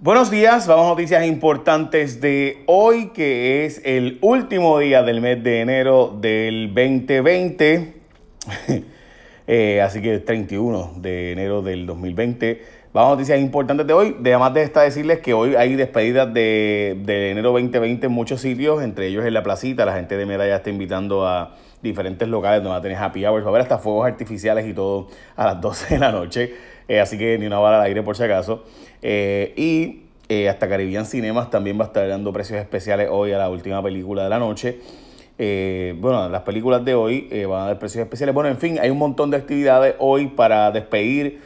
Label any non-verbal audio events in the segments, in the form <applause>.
Buenos días, vamos a noticias importantes de hoy, que es el último día del mes de enero del 2020. <laughs> Eh, así que 31 de enero del 2020. Vamos a noticias importantes de hoy. Además de esta, decirles que hoy hay despedidas de, de, enero 2020 en muchos sitios, entre ellos en la placita. La gente de Medalla está invitando a diferentes locales donde va a tener happy hours, va a haber hasta fuegos artificiales y todo a las <laughs> 12 de la noche. Eh, así que ni una bala al aire por si acaso. Eh, y eh, hasta Caribbean Cinemas también va a estar dando precios especiales hoy a la última película de la noche. bueno, las películas de hoy van a dar precios especiales. Bueno, en fin, hay un montón de actividades hoy para despedir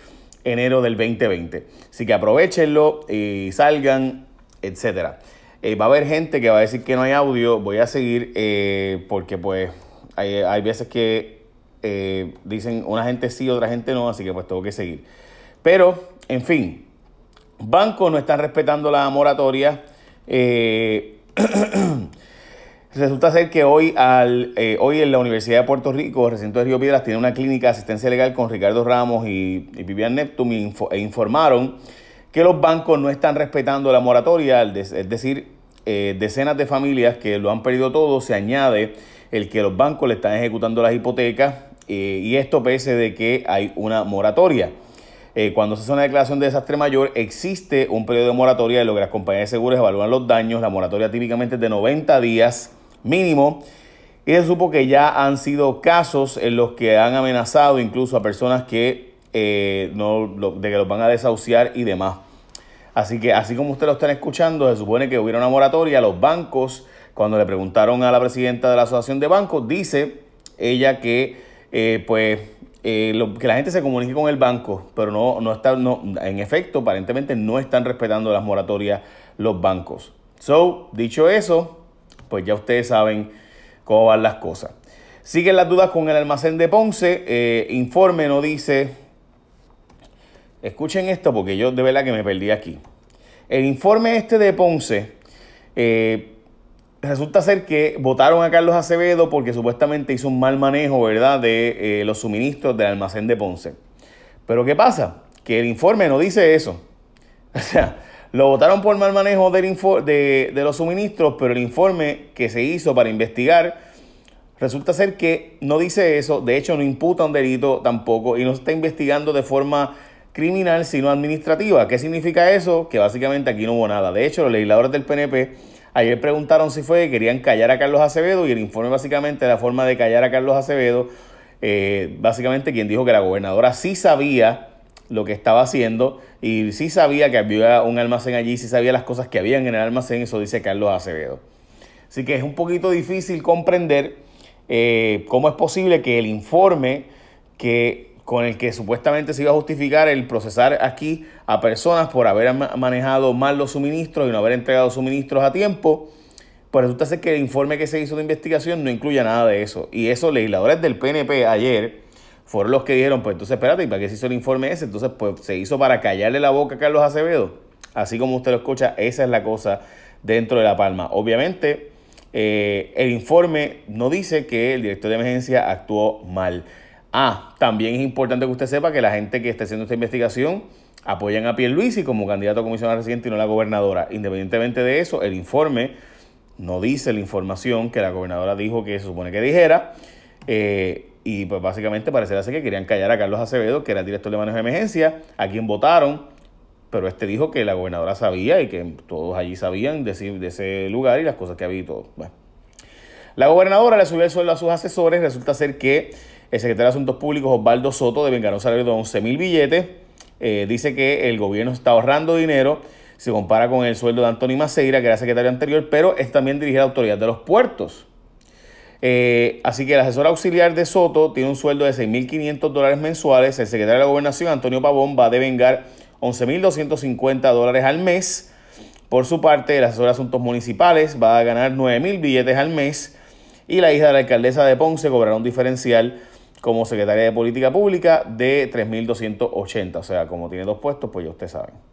enero del 2020. Así que aprovechenlo y salgan, etcétera. va a haber gente que va a decir que no hay audio. Voy a seguir porque pues hay, hay veces que dicen una gente sí, otra gente no, así que pues tengo que seguir. Pero, en fin, bancos no están respetando la moratoria. <clears throat> Eh, resulta ser que hoy, al, eh, hoy en la Universidad de Puerto Rico, recinto de Río Piedras, tiene una clínica de asistencia legal con Ricardo Ramos y, Vivian Neptun e informaron que los bancos no están respetando la moratoria, es decir, eh, decenas de familias que lo han perdido todo, se añade el que los bancos le están ejecutando las hipotecas y esto pese de que hay una moratoria. Eh, cuando se hace una declaración de desastre mayor, existe un periodo de moratoria en lo que las compañías de seguros evalúan los daños. La moratoria típicamente es de 90 días mínimo. Y se supo que ya han sido casos en los que han amenazado incluso a personas que eh, no, de que los van a desahuciar y demás. Así que, así como ustedes lo están escuchando, se supone que hubiera una moratoria. Los bancos, cuando le preguntaron a la presidenta de la Asociación de Bancos, dice ella que, eh, pues, eh, que la gente se comunique con el banco, pero no, no está, no, en efecto, aparentemente no están respetando las moratorias los bancos. So, dicho eso, pues ya ustedes saben cómo van las cosas. Siguen las dudas con el almacén de Ponce. Eh, informe no dice. Escuchen esto porque yo de verdad que me perdí aquí. El informe este de Ponce eh, resulta ser que votaron a Carlos Acevedo porque supuestamente hizo un mal manejo, ¿verdad?, de eh, los suministros del almacén de Ponce. Pero ¿qué pasa? Que el informe no dice eso. <laughs> O sea, lo votaron por mal manejo del de, de los suministros, pero el informe que se hizo para investigar resulta ser que no dice eso. De hecho, no imputa un delito tampoco y no está investigando de forma criminal, sino administrativa. ¿Qué significa eso? Que básicamente aquí no hubo nada. De hecho, los legisladores del PNP Ayer preguntaron si fue que querían callar a Carlos Acevedo y el informe básicamente la forma de callar a Carlos Acevedo. Eh, básicamente quien dijo que la gobernadora sí sabía lo que estaba haciendo y sí sabía que había un almacén allí, sí sabía las cosas que habían en el almacén, eso dice Carlos Acevedo. Así que es un poquito difícil comprender eh, cómo es posible que el informe que con el que supuestamente se iba a justificar el procesar aquí a personas por haber manejado mal los suministros y no haber entregado suministros a tiempo, pues resulta ser que el informe que se hizo de investigación no incluye nada de eso. Y esos legisladores del PNP ayer fueron los que dijeron, pues entonces espérate, ¿y para qué se hizo el informe ese? Entonces, pues se hizo para callarle la boca a Carlos Acevedo. Así como usted lo escucha, esa es la cosa dentro de La Palma. Obviamente, eh, el informe no dice que el director de emergencia actuó mal. Ah, también es importante que usted sepa que la gente que esté haciendo esta investigación apoyan a Pierluisi como candidato a comisionado residente y no la gobernadora. Independientemente de eso, el informe no dice la información que la gobernadora dijo que se supone que dijera. Eh, y pues básicamente parece que querían callar a Carlos Acevedo, que era el director de manejo de emergencia, a quien votaron, pero este dijo que la gobernadora sabía y que todos allí sabían de, de ese lugar y las cosas que había y todo. Bueno. La gobernadora le subió el sueldo a sus asesores, resulta ser que el secretario de Asuntos Públicos, Osvaldo Soto, de ganar un salario de 11 mil billetes. Eh, dice que el gobierno está ahorrando dinero. Se compara con el sueldo de Anthony Maceira, que era secretario anterior, pero es también dirigir a la autoridad de los puertos. Eh, así que el asesor auxiliar de Soto tiene un sueldo de 6.500 dólares mensuales. El secretario de la Gobernación, Antonio Pavón, va a devengar 11.250 dólares al mes. Por su parte, el asesor de asuntos municipales va a ganar 9.000 billetes al mes. Y la hija de la alcaldesa de Ponce cobrará un diferencial como secretaria de Política Pública de 3.280. O sea, como tiene dos puestos, pues ya ustedes saben.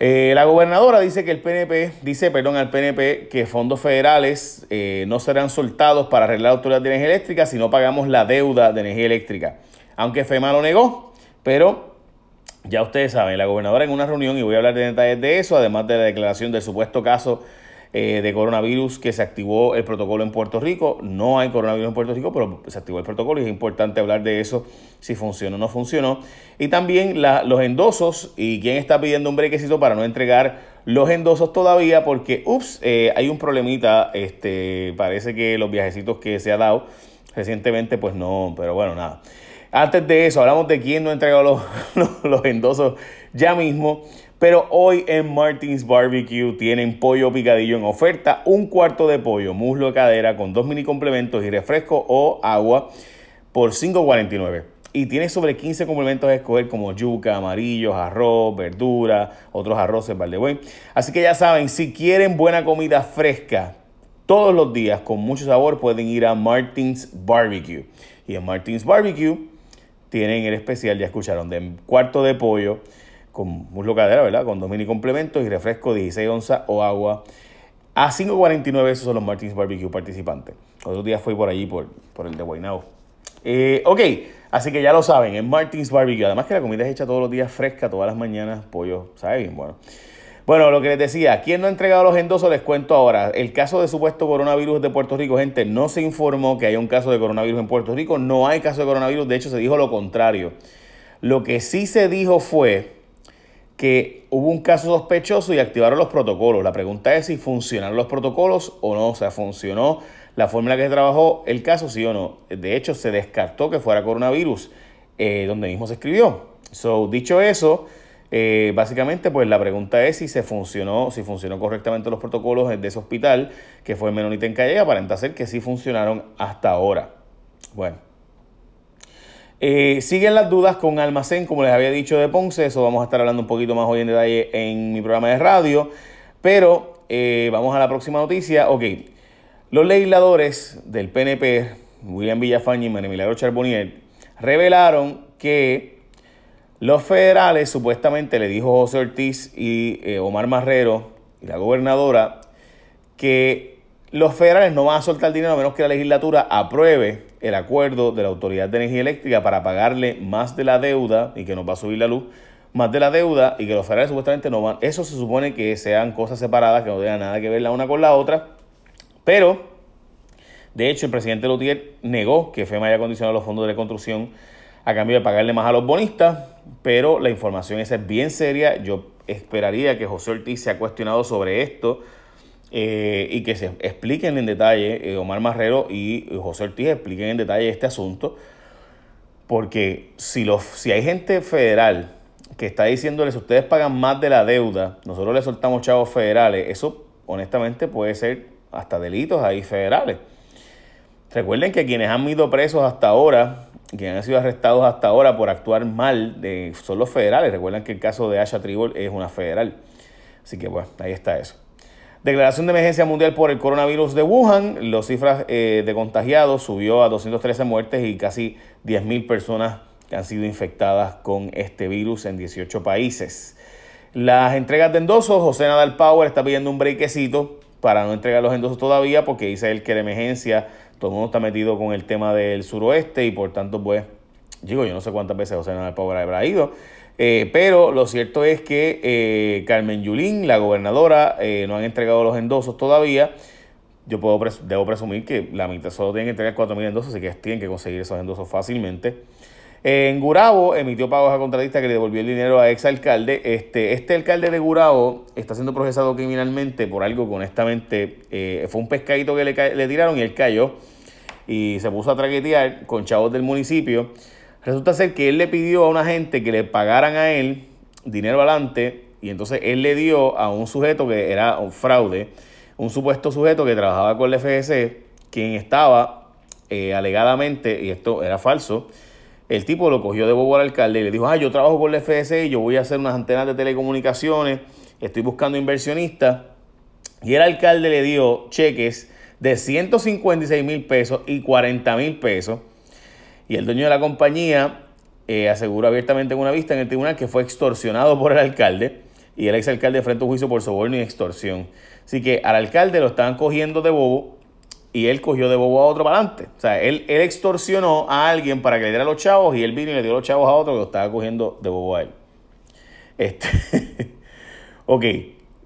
Eh, la gobernadora dice que el PNP, dice, perdón, al PNP que fondos federales eh, no serán soltados para arreglar la autoridad de energía eléctrica si no pagamos la deuda de energía eléctrica. Aunque FEMA lo negó, pero Ya ustedes saben, la gobernadora en una reunión, y voy a hablar de detalles de eso, además de la declaración del supuesto caso eh, de coronavirus que se activó el protocolo en Puerto Rico. No hay coronavirus en Puerto Rico, pero se activó el protocolo y es importante hablar de eso, si funcionó o no funcionó. Y también los endosos y quién está pidiendo un brequecito para no entregar los endosos todavía, porque, ups, eh, hay un problemita, este, parece que los viajecitos que se ha dado recientemente, pues no, pero bueno, nada. Antes de eso, hablamos de quién no ha entregado los, <laughs> los endosos ya mismo. Pero hoy en Martins Barbecue tienen pollo picadillo en oferta, un cuarto de pollo, muslo de cadera con dos mini complementos y refresco o agua por $5.49. Y tiene sobre 15 complementos a escoger como yuca, amarillos, arroz, verdura, otros arroces, vale Así que ya saben, si quieren buena comida fresca todos los días con mucho sabor, pueden ir a Martins Barbecue. Y en Martins Barbecue tienen el especial, ya escucharon, de cuarto de pollo con muslo cadera, ¿verdad? Con dos mini complementos y refresco 16 onzas o agua. A 5.49 esos son los Martins Barbecue participantes. Otro día fui por allí, por, por el de Guaynabo. Eh, ok, así que ya lo saben, en Martins Barbecue. Además que la comida es hecha todos los días fresca, todas las mañanas, pollo, ¿sabe bien? Bueno. Bueno, lo que les decía, ¿quién no ha entregado los endosos? Les cuento ahora. El caso de supuesto coronavirus de Puerto Rico, gente, no se informó que hay un caso de coronavirus en Puerto Rico. No hay caso de coronavirus, de hecho se dijo lo contrario. Lo que sí se dijo fue que hubo un caso sospechoso y activaron los protocolos. La pregunta es si funcionaron los protocolos o no. O sea, funcionó la forma en que se trabajó el caso, sí o no. De hecho, se descartó que fuera coronavirus, eh, donde mismo se escribió. So, dicho eso, eh, básicamente, pues la pregunta es si se funcionó, si funcionó correctamente los protocolos de ese hospital, que fue Menonita en Calle, aparenta ser que sí funcionaron hasta ahora. Bueno. Eh, siguen las dudas con Almacén, como les había dicho de Ponce, eso vamos a estar hablando un poquito más hoy en detalle en mi programa de radio, pero eh, vamos a la próxima noticia. Ok, los legisladores del PNP, William Villafañe y María Milagro Charbonnier, revelaron que los federales supuestamente le dijo José Ortiz y eh, Omar Marrero y la gobernadora que los federales no van a soltar dinero a menos que la legislatura apruebe el acuerdo de la Autoridad de Energía Eléctrica para pagarle más de la deuda y que nos va a subir la luz, más de la deuda y que los federales supuestamente no van. Eso se supone que sean cosas separadas, que no tengan nada que ver la una con la otra. Pero, de hecho, el presidente Lutier negó que FEMA haya condicionado los fondos de reconstrucción a cambio de pagarle más a los bonistas, pero la información esa es bien seria. Yo esperaría que José Ortiz se ha cuestionado sobre esto eh, y que se expliquen en detalle, eh, Omar Marrero y José Ortiz expliquen en detalle este asunto, porque si, los, si hay gente federal que está diciéndoles ustedes pagan más de la deuda, nosotros les soltamos chavos federales, eso honestamente puede ser hasta delitos ahí federales. Recuerden que quienes han ido presos hasta ahora, quienes han sido arrestados hasta ahora por actuar mal, son los federales. Recuerden que el caso de Asha Tribal es una federal. Así que bueno, ahí está eso. Declaración de emergencia mundial por el coronavirus de Wuhan. Las cifras eh, de contagiados subió a 213 muertes y casi 10.000 personas que han sido infectadas con este virus en 18 países. Las entregas de endosos, José Nadal Power está pidiendo un brequecito para no entregar los endosos todavía porque dice él que la emergencia, todo el mundo está metido con el tema del suroeste y por tanto pues, digo, yo no sé cuántas veces José Nadal Power habrá ido, eh, pero lo cierto es que eh, Carmen Yulín, la gobernadora, eh, no han entregado los endosos todavía. Yo puedo debo presumir que la mitad solo tienen que entregar 4.000 endosos, así que tienen que conseguir esos endosos fácilmente. En Gurabo emitió pagos a contratista que le devolvió el dinero a ex alcalde. Este, este alcalde de Gurabo está siendo procesado criminalmente por algo que honestamente fue un pescadito que le, le tiraron y él cayó y se puso a traquetear con chavos del municipio. Resulta ser que él le pidió a una gente que le pagaran a él dinero adelante y entonces él le dio a un sujeto que era un fraude, un supuesto sujeto que trabajaba con el FGC, quien estaba eh, alegadamente, y esto era falso, el tipo lo cogió de bobo al alcalde y le dijo, ah, yo trabajo con el FGC y yo voy a hacer unas antenas de telecomunicaciones, estoy buscando inversionistas. Y el alcalde le dio cheques de 156 mil pesos y 40 mil pesos y el dueño de la compañía eh, aseguró abiertamente en una vista en el tribunal que fue extorsionado por el alcalde y el exalcalde frente a un juicio por soborno y extorsión. Así que al alcalde lo estaban cogiendo de bobo y él cogió de bobo a otro para adelante. O sea, él, él extorsionó a alguien para que le diera los chavos y él vino y le dio los chavos a otro que lo estaba cogiendo de bobo a él. Este, <laughs> ok,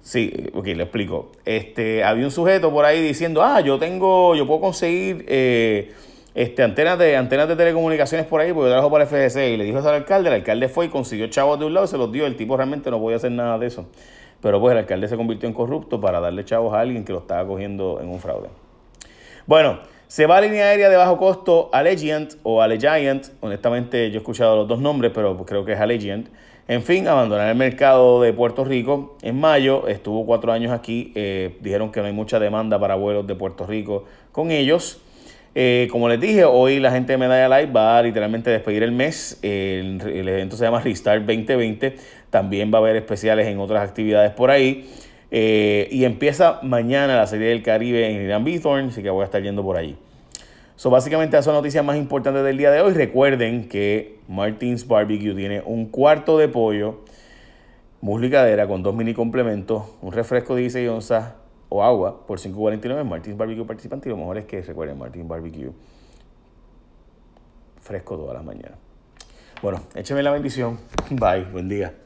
sí, ok, le explico. Este, había un sujeto por ahí diciendo, ah, yo tengo, yo puedo conseguir eh, este, antenas, de, antenas de telecomunicaciones por ahí porque yo trabajo para el FDC. Y le dijo eso al alcalde, el alcalde fue y consiguió chavos de un lado y se los dio. El tipo realmente no podía hacer nada de eso. Pero pues el alcalde se convirtió en corrupto para darle chavos a alguien que lo estaba cogiendo en un fraude. Bueno, se va a línea aérea de bajo costo Allegiant o Allegiant. Honestamente, yo he escuchado los dos nombres, pero creo que es Allegiant. En fin, abandonar el mercado de Puerto Rico en mayo. Estuvo cuatro años aquí. Eh, dijeron que no hay mucha demanda para vuelos de Puerto Rico con ellos. Eh, como les dije, hoy la gente de Medalla Live va a literalmente despedir el mes. El, evento se llama Restart 2020. También va a haber especiales en otras actividades por ahí. Eh, y empieza mañana la Serie del Caribe en Irán Bithorn, así que voy a estar yendo por allí. So, básicamente esas son noticias más importantes del día de hoy. Recuerden que Martins Barbecue tiene un cuarto de pollo, muslo y cadera con dos mini complementos, un refresco de 16 onzas o agua por 5.49. Martins Barbecue participante y lo mejor es que recuerden Martins Barbecue fresco todas las mañanas. Bueno, écheme la bendición. Bye, buen día.